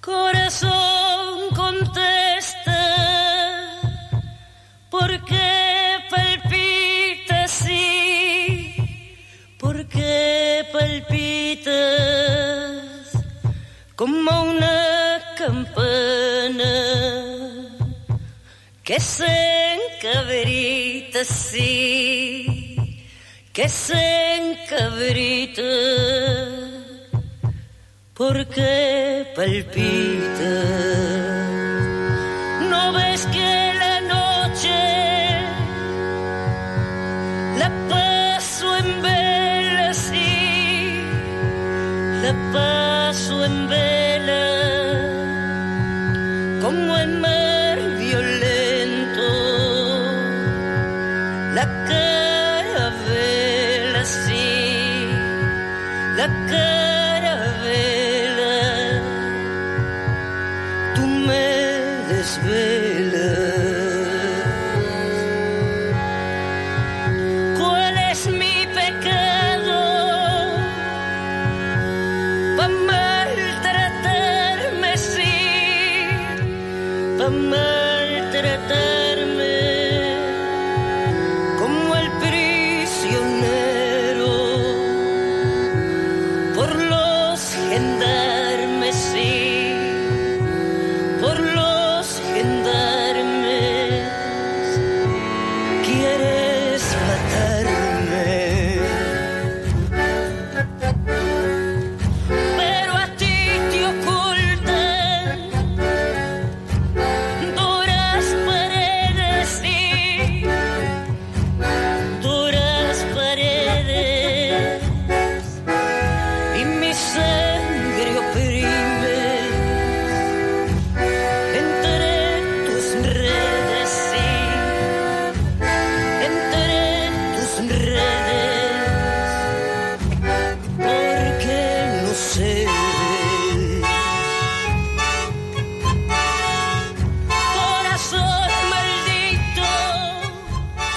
Corazón, contesta, ¿por qué palpitas así? ¿Por qué como una campana que se encabrita así, que se encabrita? porque palpita. ¿No ves que la noche la paso en vela, sí, la paso en vela, como en mar violento, la carabela, sí, la carabela,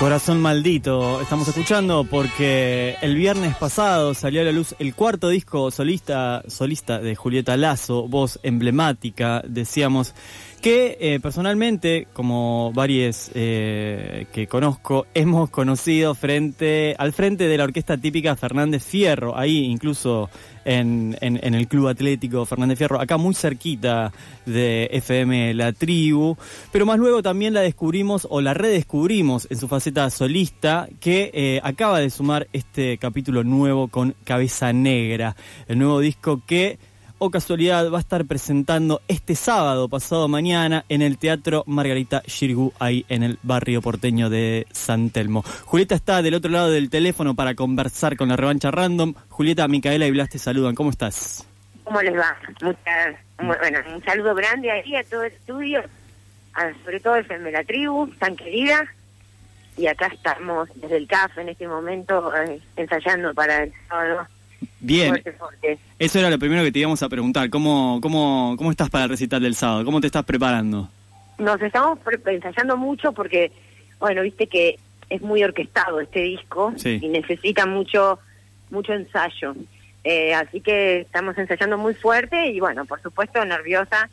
Corazón maldito, estamos escuchando porque el viernes pasado salió a la luz el cuarto disco solista, solista de Julieta Lazo, voz emblemática, decíamos que eh, personalmente, como varios eh, que conozco, hemos conocido frente al frente de la orquesta típica Fernández Fierro, ahí incluso en, en- el Club Atlético Fernández Fierro, acá muy cerquita de FM La Tribu, pero más luego también la descubrimos o la redescubrimos en su faceta solista, que eh, acaba de sumar este capítulo nuevo con Cabeza Negra, el nuevo disco que o casualidad va a estar presentando este sábado, pasado mañana, en el Teatro Margarita Shirgu, ahí en el barrio porteño de San Telmo. Julieta está del otro lado del teléfono para conversar con la revancha random. Julieta, Micaela y Blas te saludan. ¿Cómo estás? ¿Cómo les va? Muchas, mu- bueno, un saludo grande a todo el estudio, a- sobre todo FM La Tribu, tan querida. Y acá estamos desde el CAF en este momento eh, ensayando para el sábado. Bien, Fuerte, fuerte. eso era lo primero que te íbamos a preguntar. ¿Cómo, cómo, cómo estás para el recital del sábado? ¿Cómo te estás preparando? Nos estamos pre- ensayando mucho porque, bueno, viste que es muy orquestado este disco Sí. y necesita mucho mucho ensayo. Eh, así que estamos ensayando muy fuerte y, bueno, por supuesto, nerviosa,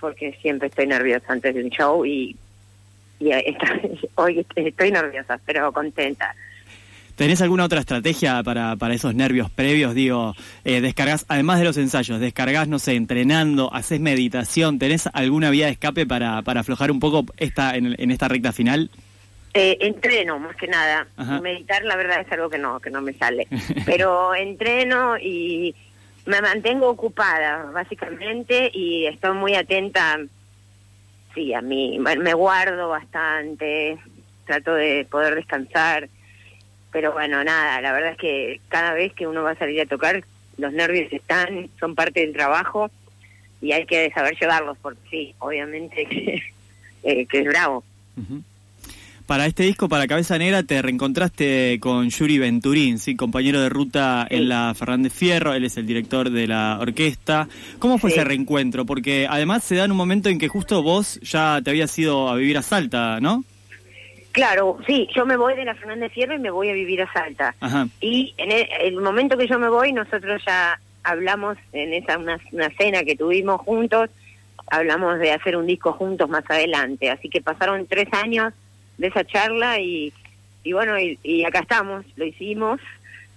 porque siempre estoy nerviosa antes de un show y, y eh, esta- hoy estoy nerviosa, pero contenta. ¿Tenés alguna otra estrategia para, para esos nervios previos? Digo, eh, descargas, además de los ensayos, descargas, no sé, entrenando, haces meditación, ¿tenés alguna vía de escape para, para aflojar un poco esta, en, en esta recta final? Eh, entreno más que nada. Ajá. Meditar la verdad es algo que no que no me sale. Pero entreno y me mantengo ocupada básicamente y estoy muy atenta. Sí, a mí me me guardo bastante, trato de poder descansar. Pero bueno, nada, la verdad es que cada vez que uno va a salir a tocar, los nervios están, son parte del trabajo y hay que saber llevarlos porque sí, obviamente que, eh, que es bravo. Para este disco, para Cabeza Negra, te reencontraste con Yuri Venturín, ¿sí? compañero de ruta Sí. en la Fernández Fierro, él es el director de la orquesta. ¿Cómo fue Sí. ese reencuentro? Porque además se da en un momento en que justo vos ya te habías ido a vivir a Salta, ¿no? Claro, sí, yo me voy de la Fernández Fierro y me voy a vivir a Salta. Ajá. Y en el, el momento que yo me voy, nosotros ya hablamos en esa una, una cena que tuvimos juntos, hablamos de hacer un disco juntos más adelante. Así que pasaron tres años de esa charla y, y bueno, y, y acá estamos, lo hicimos.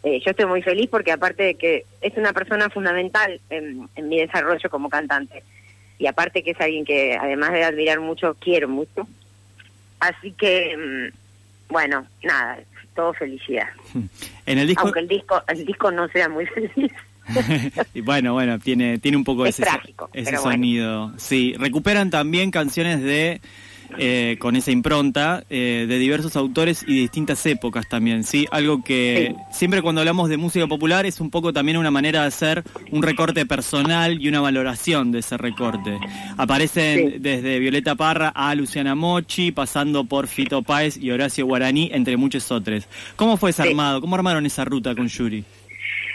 Eh, yo estoy muy feliz porque aparte de que es una persona fundamental en, en mi desarrollo como cantante y aparte que es alguien que además de admirar mucho, quiero mucho. Así que, mm, bueno, nada, todo felicidad. En el disco... Aunque el disco, el disco no sea muy feliz. y bueno, bueno, tiene, tiene un poco Es ese, so- trágico, ese pero bueno. sonido. Sí, recuperan también canciones de eh, con esa impronta eh, de diversos autores y de distintas épocas también, ¿sí? Algo que siempre cuando hablamos de música popular es un poco también una manera de hacer un recorte personal y una valoración de ese recorte. Aparecen Sí. desde Violeta Parra a Luciana Mochi, pasando por Fito Páez y Horacio Guaraní, entre muchos otros. ¿Cómo fue ese Sí. armado? ¿Cómo armaron esa ruta con Yuri?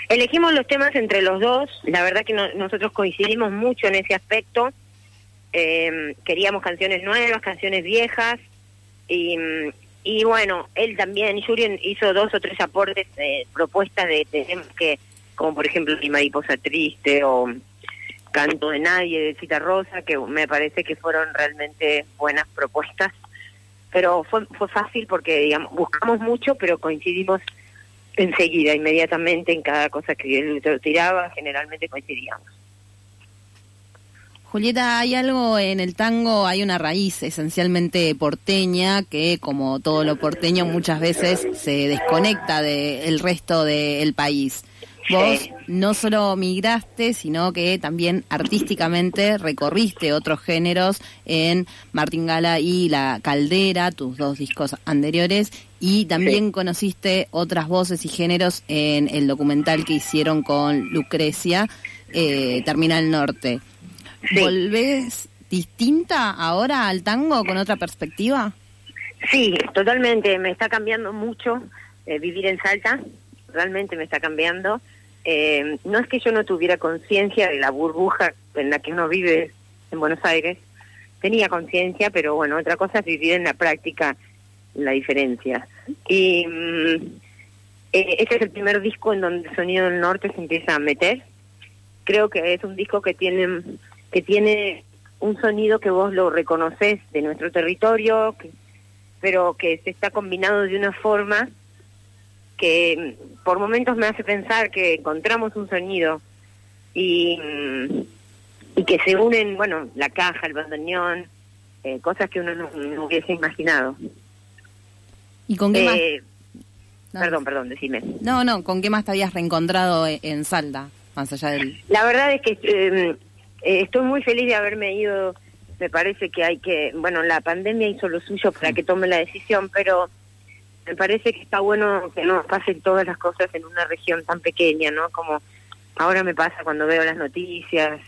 Elegimos los temas entre los dos. La verdad que no- nosotros coincidimos mucho en ese aspecto. Eh, queríamos canciones nuevas, canciones viejas. Y, bueno, él también, Yuri hizo dos o tres aportes, eh, propuestas de, de temas que, como por ejemplo Mi Mariposa Triste o Canto de Nadie de Cita Rosa, que me parece que fueron realmente buenas propuestas. Pero fue, fue fácil porque, digamos, buscamos mucho, pero coincidimos enseguida, inmediatamente en cada cosa que él tiraba, generalmente coincidíamos. Julieta, hay algo en el tango, hay una raíz esencialmente porteña que, como todo lo porteño, muchas veces se desconecta del resto del país. Vos Sí. no solo migraste, sino que también artísticamente recorriste otros géneros en Martín Gala y La Caldera, tus dos discos anteriores, y también conociste otras voces y géneros en el documental que hicieron con Lucrecia, eh, Terminal Norte. Sí. ¿Volvés distinta ahora al tango con otra perspectiva? Sí, totalmente, me está cambiando mucho eh, vivir en Salta, realmente me está cambiando. Eh, no es que yo no tuviera conciencia de la burbuja en la que uno vive en Buenos Aires, tenía conciencia, pero bueno, otra cosa es vivir en la práctica la diferencia. Y mm, eh, este es el primer disco en donde el sonido del norte se empieza a meter. Creo que es un disco que tiene que tiene un sonido que vos lo reconoces de nuestro territorio, que- pero que se está combinado de una forma que mm, por momentos me hace pensar que encontramos un sonido y, mm, y que se unen, bueno, la caja, el bandoneón, eh, cosas que uno no, no hubiese imaginado. ¿Y con qué Eh, más? No, Perdón, perdón, decime. No, no, ¿con qué más te habías reencontrado en Salta? Más allá del... La verdad es que eh, eh, estoy muy feliz de haberme ido. Me parece que hay que, bueno, la pandemia hizo lo suyo para que tome la decisión, pero me parece que está bueno que no pasen todas las cosas en una región tan pequeña, ¿no? Como ahora me pasa cuando veo las noticias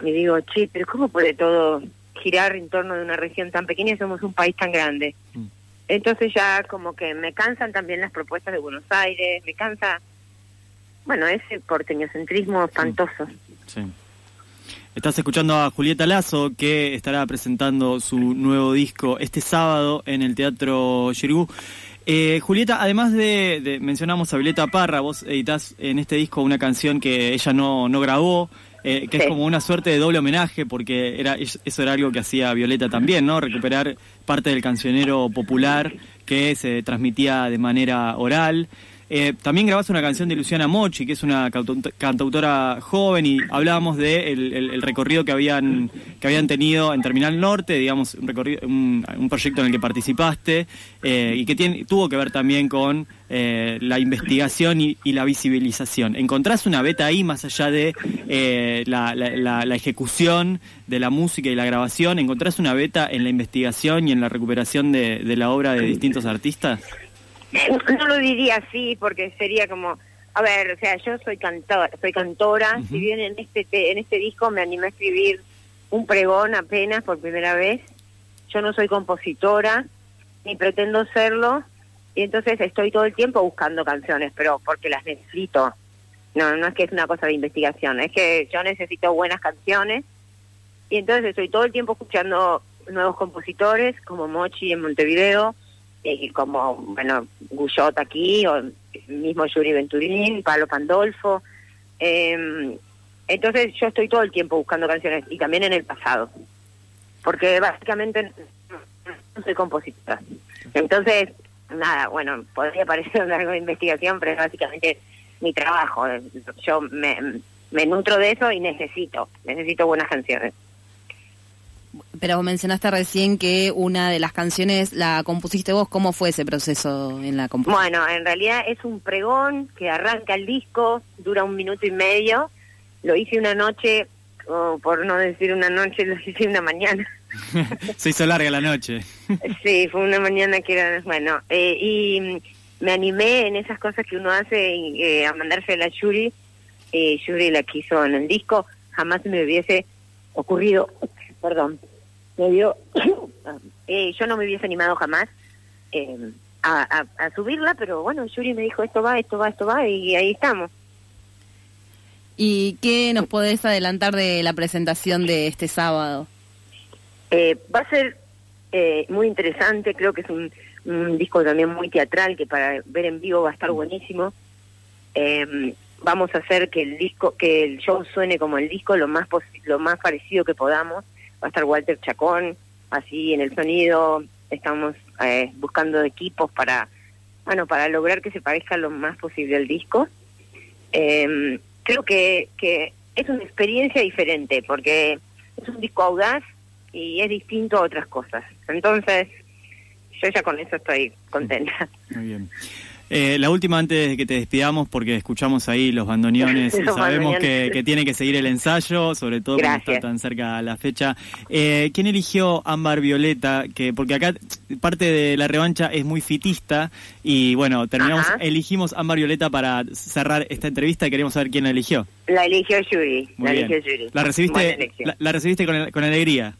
y digo, che, pero ¿cómo puede todo girar en torno de una región tan pequeña? Somos un país tan grande. Mm. Entonces ya como que me cansan también las propuestas de Buenos Aires, me cansa, bueno, ese porteñocentrismo espantoso. Sí. Estás escuchando a Julieta Lazo, que estará presentando su nuevo disco este sábado en el Teatro Xirgu. Eh, Julieta, además de, de- mencionamos a Violeta Parra, vos editás en este disco una canción que ella no, no grabó, eh, que es como una suerte de doble homenaje, porque era es- eso era algo que hacía Violeta también, ¿no? Recuperar parte del cancionero popular que se transmitía de manera oral. Eh, también grabás una canción de Luciana Mochi, que es una cantauto- cantautora joven, y hablábamos de el, recorrido que habían que habían tenido en Terminal Norte, digamos, un, recorrido, un, proyecto en el que participaste, eh, y que tiene, tuvo que ver también con eh, la investigación y, la visibilización. ¿Encontrás una beta ahí más allá de eh, la, la- ejecución de la música y la grabación? ¿Encontrás una beta en la investigación y en la recuperación de la obra de distintos artistas? No lo diría así porque sería como, a ver, o sea, yo soy cantora, soy cantora, si bien en este te- en este disco me animé a escribir un pregón apenas por primera vez, yo no soy compositora ni pretendo serlo y entonces estoy todo el tiempo buscando canciones, pero porque las necesito. No, no es que es una cosa de investigación, es que yo necesito buenas canciones y entonces estoy todo el tiempo escuchando nuevos compositores como Mochi en Montevideo, eh, como, bueno, Guyot aquí, o mismo Yuri Venturín, Pablo Pandolfo, Eh, entonces yo estoy todo el tiempo buscando canciones y también en el pasado, porque básicamente no soy compositora. Entonces, nada, bueno, podría parecer una larga investigación, pero es básicamente mi trabajo. Yo me, me nutro de eso y necesito, necesito buenas canciones. Pero mencionaste recién que una de las canciones la compusiste vos. ¿Cómo fue ese proceso en la composición? Bueno, en realidad es un pregón que arranca el disco, dura un minuto y medio. Lo hice una noche, o por no decir una noche, lo hice una mañana. Se hizo larga la noche. sí, fue una mañana que era, bueno, eh, y me animé en esas cosas que uno hace eh, a mandársela a Yuri. Eh, Yuri la quiso en el disco, jamás me hubiese ocurrido, perdón, me dio, eh, yo no me hubiese animado jamás eh, a, a- a subirla, pero bueno, Yuri me dijo esto va, esto va, esto va, y ahí estamos. ¿Y qué nos podés adelantar de la presentación de este sábado? Eh, va a ser eh, muy interesante, creo que es un, un disco también muy teatral que para ver en vivo va a estar buenísimo. Eh, vamos a hacer que el disco, que el show suene como el disco lo más posi- lo más parecido que podamos. Va a estar Walter Chacón, así en el sonido. Estamos eh, buscando equipos para, bueno, para lograr que se parezca lo más posible al disco. Eh, creo que, que es una experiencia diferente porque es un disco audaz y es distinto a otras cosas. Entonces, yo ya con eso estoy contenta. Muy bien. Eh, la última antes de que te despidamos, porque escuchamos ahí los bandoneones y sabemos que, tiene que seguir el ensayo, sobre todo cuando está Gracias. tan cerca la fecha. Eh, ¿Quién eligió Ámbar Violeta? Que Porque acá parte de la revancha es muy fitista y bueno, terminamos, Ajá. elegimos Ámbar Violeta para cerrar esta entrevista y queremos saber quién la eligió. La eligió Yuri, Muy la eligió Yuri. La recibiste, la, la recibiste con, con alegría.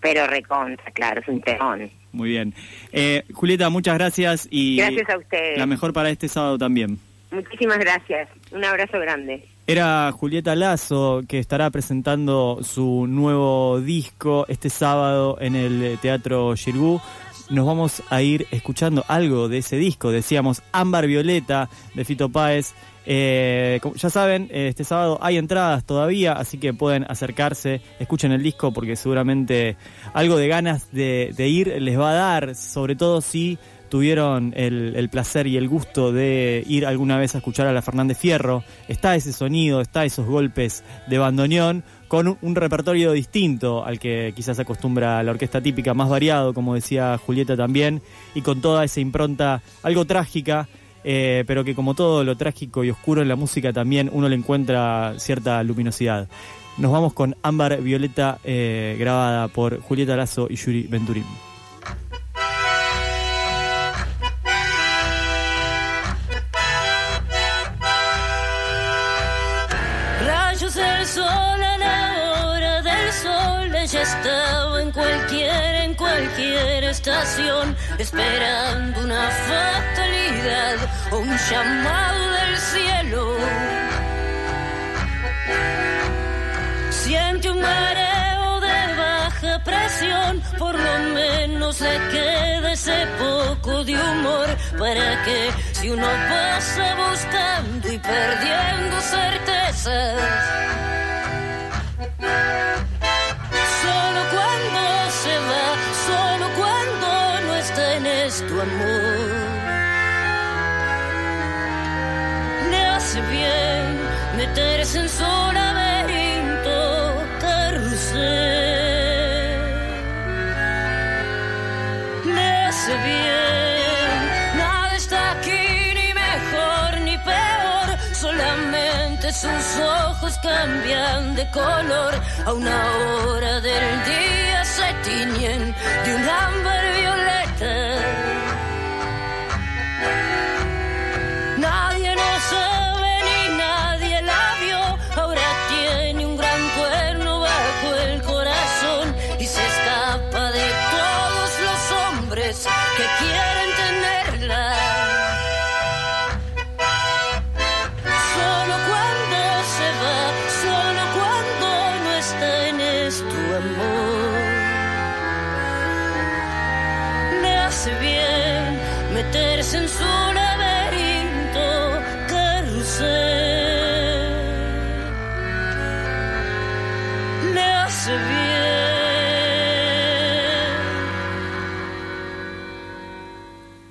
Pero recontra, claro, es un temón. Muy bien. Eh, Julieta, muchas gracias y Gracias a ustedes. la mejor para este sábado también. Muchísimas gracias. Un abrazo grande. Era Julieta Lazo que estará presentando su nuevo disco este sábado en el Teatro Girgú. Nos vamos a ir escuchando algo de ese disco. Decíamos Ámbar Violeta de Fito Páez. Eh, ya saben, este sábado hay entradas todavía, así que pueden acercarse, escuchen el disco porque seguramente algo de ganas de ir les va a dar, sobre todo si tuvieron el, placer y el gusto de ir alguna vez a escuchar a la Fernández Fierro. Está ese sonido, está esos golpes de bandoneón con un, un repertorio distinto al que quizás acostumbra la orquesta típica, más variado, como decía Julieta también, y con toda esa impronta algo trágica. eh, pero que como todo lo trágico y oscuro en la música también uno le encuentra cierta luminosidad. Nos vamos con Ámbar Violeta eh, grabada por Julieta Lazo y Yuri Venturín. La hora del sol, ella estaba en cualquier, en cualquier estación, esperando una fatalidad o un llamado del cielo. Siente un mareo de baja presión, por lo menos le queda ese poco de humor para que si uno pasa buscando y perdiendo certezas, amor, le hace bien meterse en su laberinto carrusel. Le hace bien, nada está aquí ni mejor ni peor, solamente sus ojos cambian de color, a una hora del día se tiñen de un ámbar violeta.